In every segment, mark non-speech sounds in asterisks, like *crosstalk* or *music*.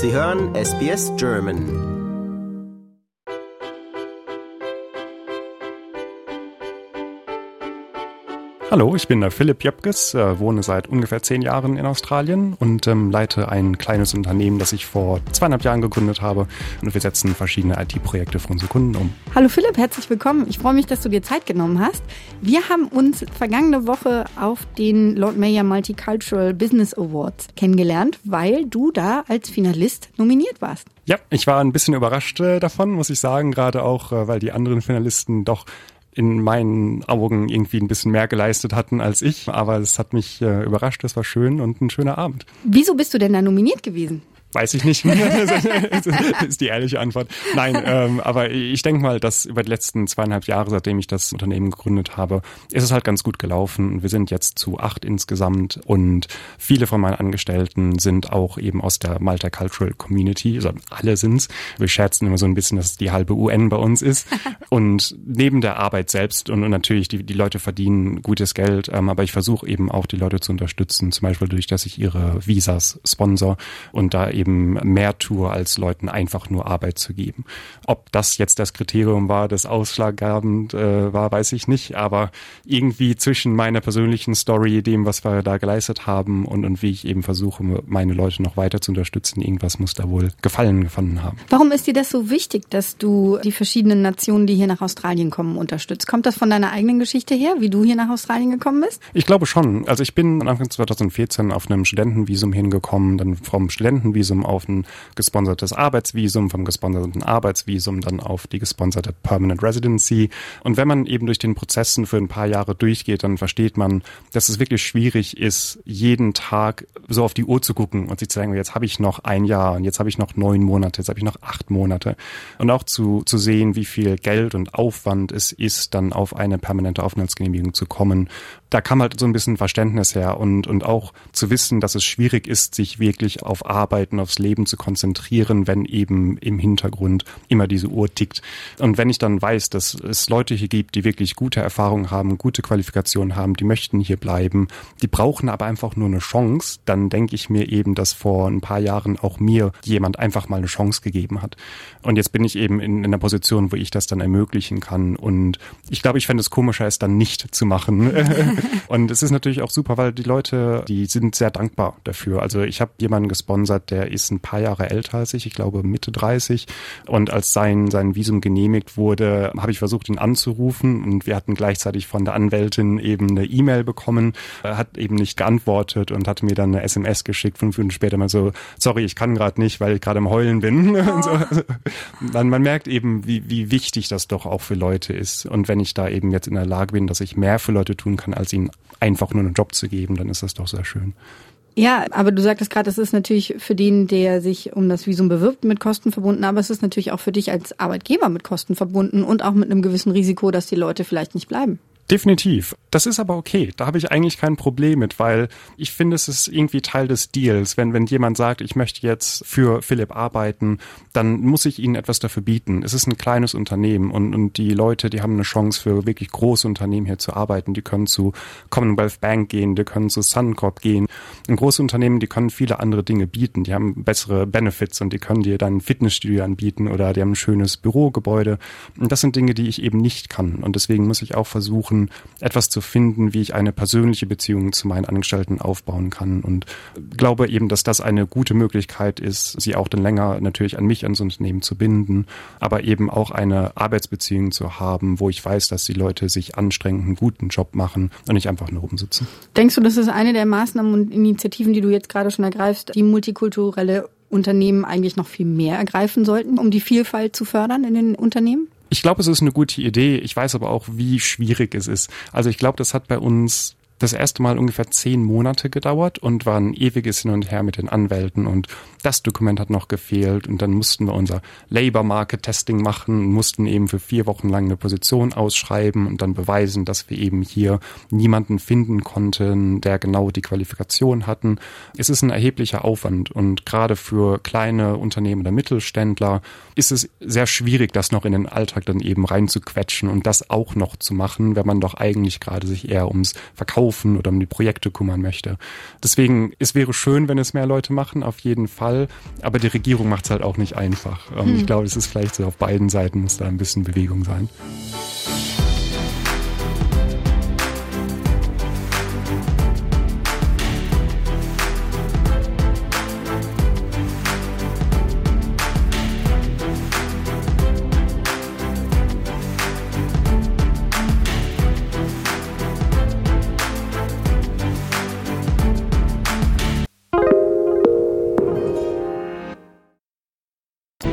Sie hören SBS German. Hallo, ich bin der Philipp Jöpkes, äh, wohne seit ungefähr zehn Jahren in Australien und ähm, leite ein kleines Unternehmen, das ich vor zweieinhalb Jahren gegründet habe. Und wir setzen verschiedene IT-Projekte für unsere Kunden um. Hallo Philipp, herzlich willkommen. Ich freue mich, dass du dir Zeit genommen hast. Wir haben uns vergangene Woche auf den Lord Mayor Multicultural Business Awards kennengelernt, weil du da als Finalist nominiert warst. Ja, ich war ein bisschen überrascht äh, davon, muss ich sagen, gerade auch, äh, weil die anderen Finalisten doch in meinen Augen irgendwie ein bisschen mehr geleistet hatten als ich. Aber es hat mich äh, überrascht, es war schön und ein schöner Abend. Wieso bist du denn da nominiert gewesen? Weiß ich nicht. *laughs* das ist die ehrliche Antwort. Nein, ähm, aber ich denke mal, dass über die letzten zweieinhalb Jahre, seitdem ich das Unternehmen gegründet habe, ist es halt ganz gut gelaufen. Wir sind jetzt zu acht insgesamt und viele von meinen Angestellten sind auch eben aus der Malta Cultural Community. Also alle sind's. Wir scherzen immer so ein bisschen, dass es die halbe UN bei uns ist. Und neben der Arbeit selbst und, natürlich die, die Leute verdienen gutes Geld, ähm, aber ich versuche eben auch die Leute zu unterstützen, zum Beispiel durch, dass ich ihre Visas sponsor und da eben mehr tue, als Leuten einfach nur Arbeit zu geben. Ob das jetzt das Kriterium war, das ausschlaggebend äh, war, weiß ich nicht, aber irgendwie zwischen meiner persönlichen Story, dem, was wir da geleistet haben und, und wie ich eben versuche, meine Leute noch weiter zu unterstützen, irgendwas muss da wohl Gefallen gefunden haben. Warum ist dir das so wichtig, dass du die verschiedenen Nationen, die hier nach Australien kommen, unterstützt? Kommt das von deiner eigenen Geschichte her, wie du hier nach Australien gekommen bist? Ich glaube schon. Also ich bin Anfang 2014 auf einem Studentenvisum hingekommen, dann vom Studentenvisum Visum auf ein gesponsertes Arbeitsvisum, vom gesponserten Arbeitsvisum dann auf die gesponserte Permanent Residency. Und wenn man eben durch den Prozessen für ein paar Jahre durchgeht, dann versteht man, dass es wirklich schwierig ist, jeden Tag so auf die Uhr zu gucken und sich zu sagen, jetzt habe ich noch ein Jahr und jetzt habe ich noch neun Monate, jetzt habe ich noch acht Monate. Und auch zu, zu sehen, wie viel Geld und Aufwand es ist, dann auf eine permanente Aufenthaltsgenehmigung zu kommen. Da kam halt so ein bisschen Verständnis her und, und auch zu wissen, dass es schwierig ist, sich wirklich auf Arbeiten aufs Leben zu konzentrieren, wenn eben im Hintergrund immer diese Uhr tickt. Und wenn ich dann weiß, dass es Leute hier gibt, die wirklich gute Erfahrungen haben, gute Qualifikationen haben, die möchten hier bleiben, die brauchen aber einfach nur eine Chance, dann denke ich mir eben, dass vor ein paar Jahren auch mir jemand einfach mal eine Chance gegeben hat. Und jetzt bin ich eben in, in einer Position, wo ich das dann ermöglichen kann. Und ich glaube, ich fände es komischer, es dann nicht zu machen. *laughs* und es ist natürlich auch super, weil die Leute, die sind sehr dankbar dafür. Also ich habe jemanden gesponsert, der ist ein paar Jahre älter als ich, ich glaube Mitte 30. Und als sein, sein Visum genehmigt wurde, habe ich versucht, ihn anzurufen. Und wir hatten gleichzeitig von der Anwältin eben eine E-Mail bekommen. Er hat eben nicht geantwortet und hatte mir dann eine SMS geschickt, fünf Minuten später mal so, sorry, ich kann gerade nicht, weil ich gerade im Heulen bin. *laughs* Oh. so. man, man merkt eben, wie, wie wichtig das doch auch für Leute ist. Und wenn ich da eben jetzt in der Lage bin, dass ich mehr für Leute tun kann, als ihnen einfach nur einen Job zu geben, dann ist das doch sehr schön. Ja, aber du sagtest gerade, es ist natürlich für den, der sich um das Visum bewirbt, mit Kosten verbunden, aber es ist natürlich auch für dich als Arbeitgeber mit Kosten verbunden und auch mit einem gewissen Risiko, dass die Leute vielleicht nicht bleiben. Definitiv. Das ist aber okay. Da habe ich eigentlich kein Problem mit, weil ich finde, es ist irgendwie Teil des Deals. Wenn, wenn jemand sagt, ich möchte jetzt für Philipp arbeiten, dann muss ich ihnen etwas dafür bieten. Es ist ein kleines Unternehmen und, und die Leute, die haben eine Chance für wirklich große Unternehmen hier zu arbeiten. Die können zu Commonwealth Bank gehen, die können zu Suncorp gehen. Und große Unternehmen, die können viele andere Dinge bieten. Die haben bessere Benefits und die können dir dann ein Fitnessstudio anbieten oder die haben ein schönes Bürogebäude. Und das sind Dinge, die ich eben nicht kann. Und deswegen muss ich auch versuchen, versuchen, etwas zu finden, wie ich eine persönliche Beziehung zu meinen Angestellten aufbauen kann und glaube eben, dass das eine gute Möglichkeit ist, sie auch dann länger natürlich an mich, ans Unternehmen zu binden, aber eben auch eine Arbeitsbeziehung zu haben, wo ich weiß, dass die Leute sich anstrengen, einen guten Job machen und nicht einfach nur oben sitzen. Denkst du, das ist eine der Maßnahmen und Initiativen, die du jetzt gerade schon ergreifst, die multikulturelle Unternehmen eigentlich noch viel mehr ergreifen sollten, um die Vielfalt zu fördern in den Unternehmen? Ich glaube, es ist eine gute Idee. Ich weiß aber auch, wie schwierig es ist. Also ich glaube, das hat bei uns das erste Mal ungefähr zehn Monate gedauert und war ein ewiges Hin und Her mit den Anwälten und das Dokument hat noch gefehlt und dann mussten wir unser Labor Market Testing machen und mussten eben für vier Wochen lang eine Position ausschreiben und dann beweisen, dass wir eben hier niemanden finden konnten, der genau die Qualifikation hatten. Es ist ein erheblicher Aufwand und gerade für kleine Unternehmen oder Mittelständler ist es sehr schwierig, das noch in den Alltag dann eben reinzuquetschen und das auch noch zu machen, wenn man doch eigentlich gerade sich eher ums Verkaufen Verkaufen oder um die Projekte kümmern möchte. Deswegen, es wäre schön, wenn es mehr Leute machen, auf jeden Fall. Aber die Regierung macht es halt auch nicht einfach. Ähm, hm. Ich glaube, es ist vielleicht so auf beiden Seiten muss da ein bisschen Bewegung sein.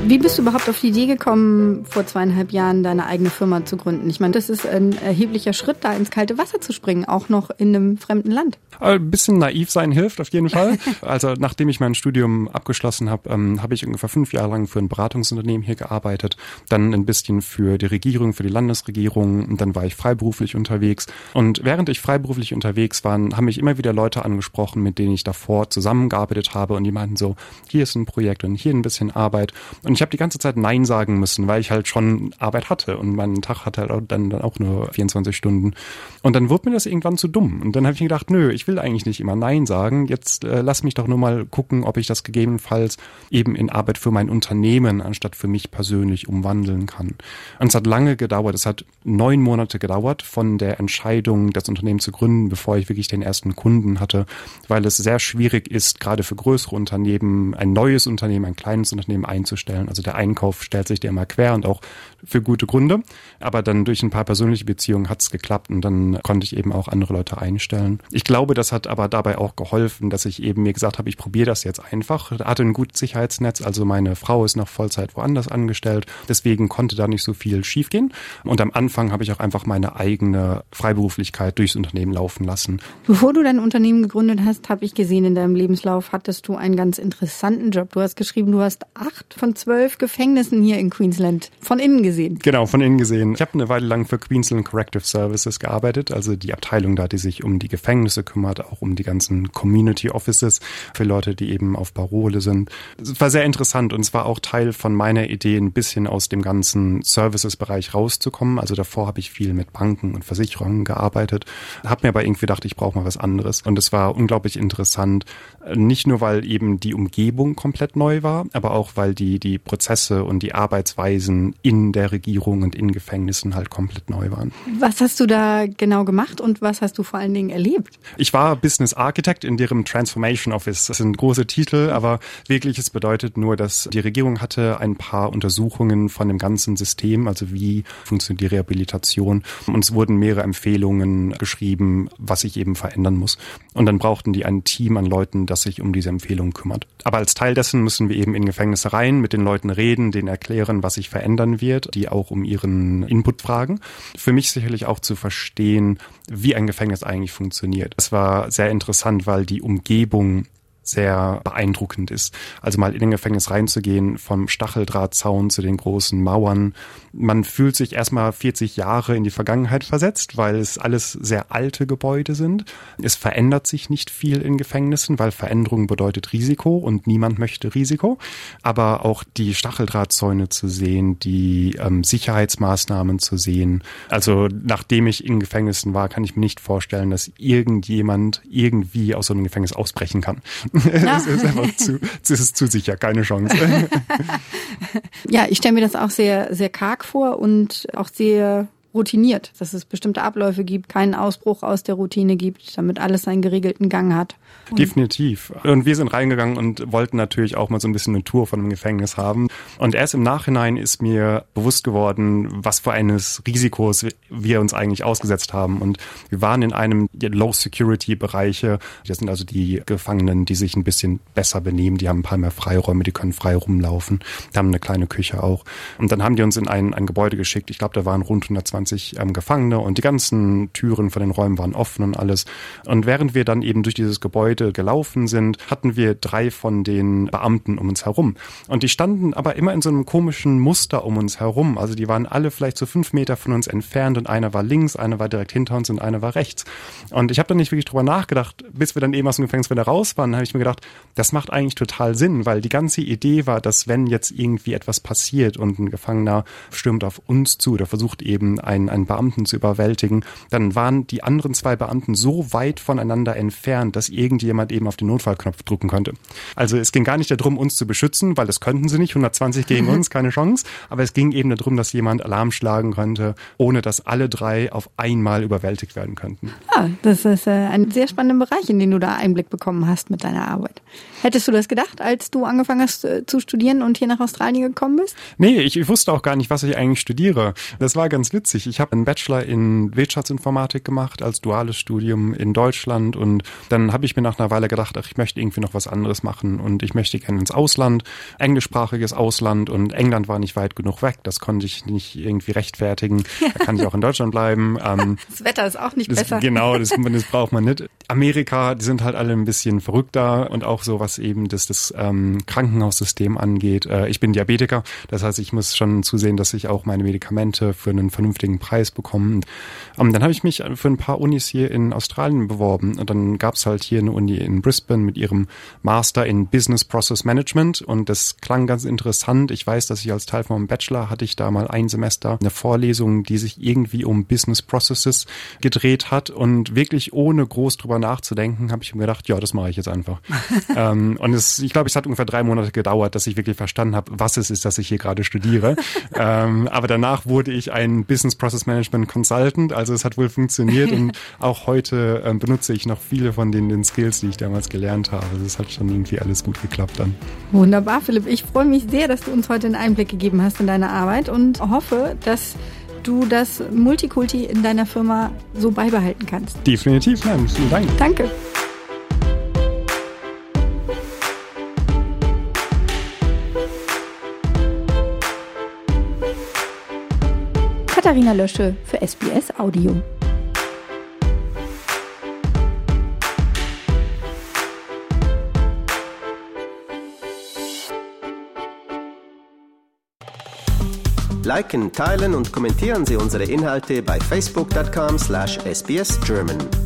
Wie bist du überhaupt auf die Idee gekommen, vor zweieinhalb Jahren deine eigene Firma zu gründen? Ich meine, das ist ein erheblicher Schritt, da ins kalte Wasser zu springen, auch noch in einem fremden Land. Ein bisschen naiv sein hilft auf jeden Fall. *laughs* Also nachdem ich mein Studium abgeschlossen habe, ähm, habe ich ungefähr fünf Jahre lang für ein Beratungsunternehmen hier gearbeitet, dann ein bisschen für die Regierung, für die Landesregierung und dann war ich freiberuflich unterwegs. Und während ich freiberuflich unterwegs war, haben mich immer wieder Leute angesprochen, mit denen ich davor zusammengearbeitet habe und die meinten so, hier ist ein Projekt und hier ein bisschen Arbeit. Und ich habe die ganze Zeit Nein sagen müssen, weil ich halt schon Arbeit hatte und mein Tag hatte halt dann, dann auch nur 24 Stunden. Und dann wurde mir das irgendwann zu dumm. Und dann habe ich mir gedacht, nö, ich will eigentlich nicht immer Nein sagen. Jetzt äh, lass mich doch nur mal gucken, ob ich das gegebenenfalls eben in Arbeit für mein Unternehmen anstatt für mich persönlich umwandeln kann. Und es hat lange gedauert. Es hat neun Monate gedauert von der Entscheidung, das Unternehmen zu gründen, bevor ich wirklich den ersten Kunden hatte, weil es sehr schwierig ist, gerade für größere Unternehmen, ein neues Unternehmen, ein kleines Unternehmen einzustellen. Also der Einkauf stellt sich dir immer quer und auch für gute Gründe. Aber dann durch ein paar persönliche Beziehungen hat es geklappt und dann konnte ich eben auch andere Leute einstellen. Ich glaube, das hat aber dabei auch geholfen, dass ich eben mir gesagt habe, ich probiere das jetzt einfach. Hatte ein gutes Sicherheitsnetz, also meine Frau ist noch Vollzeit woanders angestellt. Deswegen konnte da nicht so viel schiefgehen. Und am Anfang habe ich auch einfach meine eigene Freiberuflichkeit durchs Unternehmen laufen lassen. Bevor du dein Unternehmen gegründet hast, habe ich gesehen, in deinem Lebenslauf hattest du einen ganz interessanten Job. Du hast geschrieben, du hast acht von zwölf Gefängnissen hier in Queensland von innen gesehen. Genau, von innen gesehen. Ich habe eine Weile lang für Queensland Corrective Services gearbeitet, also die Abteilung da, die sich um die Gefängnisse kümmert, auch um die ganzen Community Offices für Leute, die eben auf Parole sind. Es war sehr interessant und es war auch Teil von meiner Idee, ein bisschen aus dem ganzen Services-Bereich rauszukommen. Also davor habe ich viel mit Banken und Versicherungen gearbeitet, habe mir aber irgendwie gedacht, ich brauche mal was anderes. Und es war unglaublich interessant, nicht nur, weil eben die Umgebung komplett neu war, aber auch, weil die, die Prozesse und die Arbeitsweisen in der Regierung und in Gefängnissen halt komplett neu waren. Was hast du da genau gemacht und was hast du vor allen Dingen erlebt? Ich war Business Architect in deren Transformation Office. Das sind große Titel, aber wirklich, es bedeutet nur, dass die Regierung hatte ein paar Untersuchungen von dem ganzen System, also wie funktioniert die Rehabilitation. Und es wurden mehrere Empfehlungen geschrieben, was sich eben verändern muss. Und dann brauchten die ein Team an Leuten, das sich um diese Empfehlungen kümmert. Aber als Teil dessen müssen wir eben in Gefängnisse rein, mit den Leuten reden, denen erklären, was sich verändern wird, die auch um ihren Input fragen. Für mich sicherlich auch zu verstehen, wie ein Gefängnis eigentlich funktioniert. Es war sehr interessant, weil die Umgebung sehr beeindruckend ist. Also mal in den Gefängnis reinzugehen, vom Stacheldrahtzaun zu den großen Mauern. Man fühlt sich erstmal 40 Jahre in die Vergangenheit versetzt, weil es alles sehr alte Gebäude sind. Es verändert sich nicht viel in Gefängnissen, weil Veränderung bedeutet Risiko und niemand möchte Risiko. Aber auch die Stacheldrahtzäune zu sehen, die ähm, Sicherheitsmaßnahmen zu sehen. Also nachdem ich in Gefängnissen war, kann ich mir nicht vorstellen, dass irgendjemand irgendwie aus so einem Gefängnis ausbrechen kann. *laughs* das ist einfach zu, das ist zu sicher, keine Chance. *laughs* ja, ich stelle mir das auch sehr, sehr karg vor und auch sehr routiniert, dass es bestimmte Abläufe gibt, keinen Ausbruch aus der Routine gibt, damit alles seinen geregelten Gang hat. Definitiv. Und wir sind reingegangen und wollten natürlich auch mal so ein bisschen eine Tour von dem Gefängnis haben. Und erst im Nachhinein ist mir bewusst geworden, was für eines Risikos wir uns eigentlich ausgesetzt haben. Und wir waren in einem Low-Security-Bereiche. Das sind also die Gefangenen, die sich ein bisschen besser benehmen. Die haben ein paar mehr Freiräume, die können frei rumlaufen. Die haben eine kleine Küche auch. Und dann haben die uns in ein, ein Gebäude geschickt. Ich glaube, da waren rund 120 ähm, Gefangene und die ganzen Türen von den Räumen waren offen und alles. Und während wir dann eben durch dieses Gebäude gelaufen sind, hatten wir drei von den Beamten um uns herum. Und die standen aber immer in so einem komischen Muster um uns herum. Also die waren alle vielleicht so fünf Meter von uns entfernt und einer war links, einer war direkt hinter uns und einer war rechts. Und ich habe dann nicht wirklich drüber nachgedacht, bis wir dann eben aus dem Gefängnis wieder raus waren, habe ich mir gedacht, das macht eigentlich total Sinn, weil die ganze Idee war, dass wenn jetzt irgendwie etwas passiert und ein Gefangener stürmt auf uns zu oder versucht eben einen, einen Beamten zu überwältigen, dann waren die anderen zwei Beamten so weit voneinander entfernt, dass irgendjemand eben auf den Notfallknopf drücken konnte. Also es ging gar nicht darum, uns zu beschützen, weil das könnten sie nicht, 120 gegen uns, *laughs* keine Chance, aber es ging eben darum, dass jemand Alarm schlagen könnte, ohne dass alle drei auf einmal überwältigt werden könnten. Ah, das ist äh, ein sehr spannender Bereich, in den du da Einblick bekommen hast mit deiner Arbeit. Hättest du das gedacht, als du angefangen hast äh, zu studieren und hier nach Australien gekommen bist? Nee, ich, ich wusste auch gar nicht, was ich eigentlich studiere. Das war ganz witzig. Ich habe einen Bachelor in Wirtschaftsinformatik gemacht als duales Studium in Deutschland und dann habe ich mir nach einer Weile gedacht, ach, ich möchte irgendwie noch was anderes machen und ich möchte gerne ins Ausland, englischsprachiges Ausland und England war nicht weit genug weg. Das konnte ich nicht irgendwie rechtfertigen. Da kann ich auch in Deutschland bleiben. Ähm, *laughs* das Wetter ist auch nicht das, besser. Genau, das, *laughs* das braucht man nicht. Amerika, die sind halt alle ein bisschen verrückter und auch so, was eben das, das ähm, Krankenhaussystem angeht. Äh, ich bin Diabetiker, das heißt, ich muss schon zusehen, dass ich auch meine Medikamente für einen vernünftigen Preis bekomme. Ähm, dann habe ich mich für ein paar Unis hier in Australien beworben und dann gab es halt hier eine Uni in Brisbane mit ihrem Master in Business Process Management und das klang ganz interessant. Ich weiß, dass ich als Teil vom Bachelor hatte ich da mal ein Semester eine Vorlesung, die sich irgendwie um Business Processes gedreht hat und wirklich ohne groß drüber nachzudenken, habe ich mir gedacht, ja, das mache ich jetzt einfach. *laughs* ähm, und es, ich glaube, es hat ungefähr drei Monate gedauert, dass ich wirklich verstanden habe, was es ist, dass ich hier gerade studiere. *laughs* ähm, aber danach wurde ich ein Business Process Management Consultant, also es hat wohl funktioniert und *laughs* auch heute ähm, benutze ich noch viele von den, den Skills, die ich damals gelernt habe. Also es hat schon irgendwie alles gut geklappt dann. Wunderbar, Philipp. Ich freue mich sehr, dass du uns heute einen Einblick gegeben hast in deine Arbeit und hoffe, dass du das Multikulti in deiner Firma so beibehalten kannst. Definitiv, nein, vielen Dank. Danke. Katharina Lösche für SBS Audio. Liken, teilen und kommentieren Sie unsere Inhalte bei facebook.com/sbsgerman.